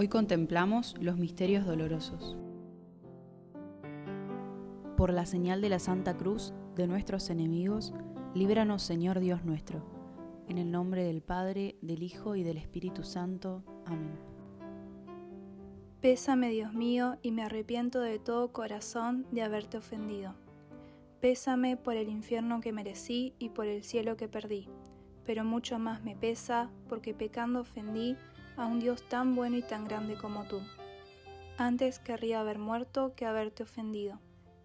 Hoy contemplamos los misterios dolorosos. Por la señal de la Santa Cruz de nuestros enemigos, líbranos Señor Dios nuestro. En el nombre del Padre, del Hijo y del Espíritu Santo. Amén. Pésame, Dios mío, y me arrepiento de todo corazón de haberte ofendido. Pésame por el infierno que merecí y por el cielo que perdí, pero mucho más me pesa porque pecando ofendí a un Dios tan bueno y tan grande como tú. Antes querría haber muerto que haberte ofendido,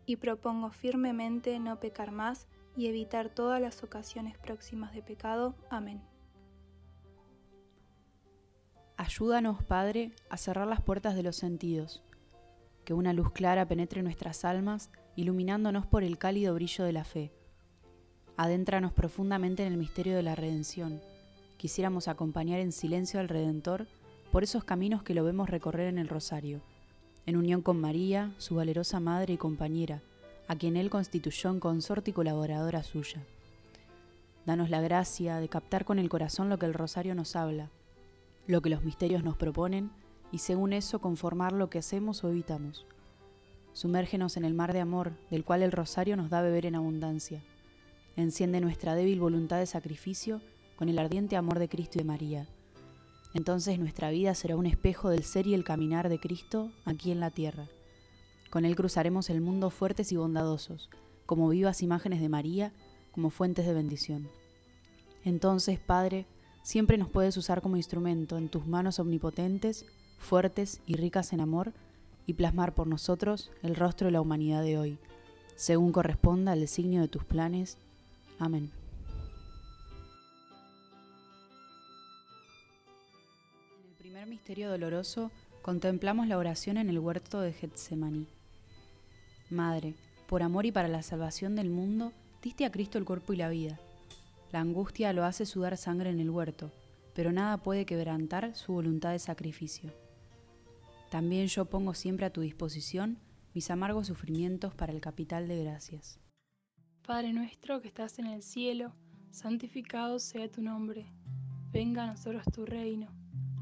y propongo firmemente no pecar más y evitar todas las ocasiones próximas de pecado. Amén. Ayúdanos, Padre, a cerrar las puertas de los sentidos, que una luz clara penetre nuestras almas, iluminándonos por el cálido brillo de la fe. Adéntranos profundamente en el misterio de la redención quisiéramos acompañar en silencio al Redentor por esos caminos que lo vemos recorrer en el Rosario, en unión con María, su valerosa madre y compañera, a quien Él constituyó en consorte y colaboradora suya. Danos la gracia de captar con el corazón lo que el Rosario nos habla, lo que los misterios nos proponen, y según eso conformar lo que hacemos o evitamos. Sumérgenos en el mar de amor, del cual el Rosario nos da beber en abundancia. Enciende nuestra débil voluntad de sacrificio con el ardiente amor de Cristo y de María. Entonces nuestra vida será un espejo del ser y el caminar de Cristo aquí en la tierra. Con Él cruzaremos el mundo fuertes y bondadosos, como vivas imágenes de María, como fuentes de bendición. Entonces, Padre, siempre nos puedes usar como instrumento en tus manos omnipotentes, fuertes y ricas en amor, y plasmar por nosotros el rostro de la humanidad de hoy, según corresponda al designio de tus planes. Amén. Misterio doloroso contemplamos la oración en el huerto de Getsemaní. Madre, por amor y para la salvación del mundo, diste a Cristo el cuerpo y la vida. La angustia lo hace sudar sangre en el huerto, pero nada puede quebrantar su voluntad de sacrificio. También yo pongo siempre a tu disposición mis amargos sufrimientos para el capital de gracias. Padre nuestro que estás en el cielo, santificado sea tu nombre. Venga a nosotros tu reino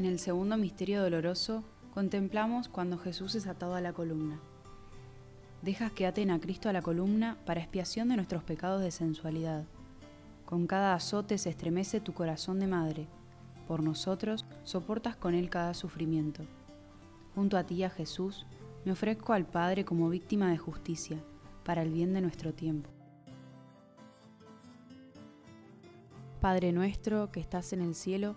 En el segundo misterio doloroso, contemplamos cuando Jesús es atado a la columna. Dejas que aten a Cristo a la columna para expiación de nuestros pecados de sensualidad. Con cada azote se estremece tu corazón de madre. Por nosotros soportas con él cada sufrimiento. Junto a ti, a Jesús, me ofrezco al Padre como víctima de justicia, para el bien de nuestro tiempo. Padre nuestro que estás en el cielo,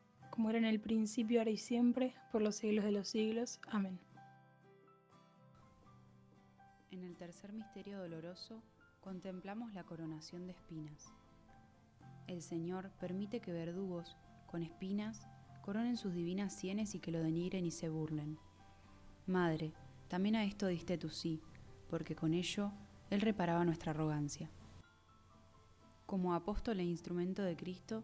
Como en el principio, ahora y siempre, por los siglos de los siglos. Amén. En el tercer misterio doloroso contemplamos la coronación de espinas. El Señor permite que verdugos, con espinas, coronen sus divinas sienes y que lo denigren y se burlen. Madre, también a esto diste tu sí, porque con ello Él reparaba nuestra arrogancia. Como apóstol e instrumento de Cristo,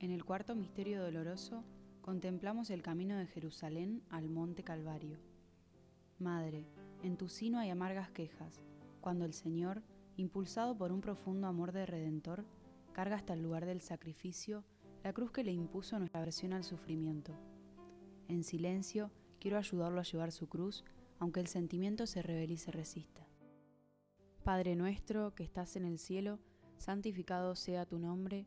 En el cuarto misterio doloroso, contemplamos el camino de Jerusalén al monte Calvario. Madre, en tu sino hay amargas quejas, cuando el Señor, impulsado por un profundo amor de Redentor, carga hasta el lugar del sacrificio la cruz que le impuso nuestra aversión al sufrimiento. En silencio, quiero ayudarlo a llevar su cruz, aunque el sentimiento se revele y se resista. Padre nuestro que estás en el cielo, santificado sea tu nombre,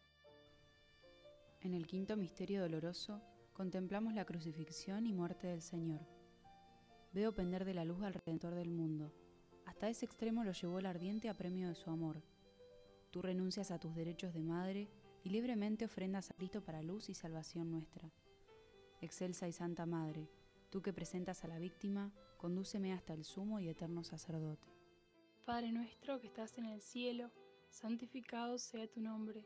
En el quinto misterio doloroso, contemplamos la crucifixión y muerte del Señor. Veo pender de la luz al Redentor del mundo. Hasta ese extremo lo llevó el ardiente apremio de su amor. Tú renuncias a tus derechos de madre y libremente ofrendas a Cristo para luz y salvación nuestra. Excelsa y Santa Madre, tú que presentas a la víctima, condúceme hasta el sumo y eterno sacerdote. Padre nuestro que estás en el cielo, santificado sea tu nombre.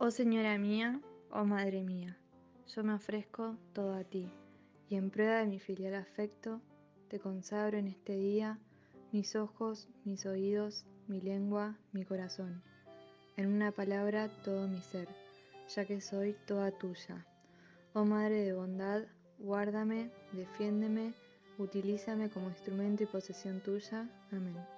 Oh Señora mía, oh Madre mía, yo me ofrezco todo a ti, y en prueba de mi filial afecto, te consagro en este día mis ojos, mis oídos, mi lengua, mi corazón. En una palabra, todo mi ser, ya que soy toda tuya. Oh Madre de bondad, guárdame, defiéndeme, utilízame como instrumento y posesión tuya. Amén.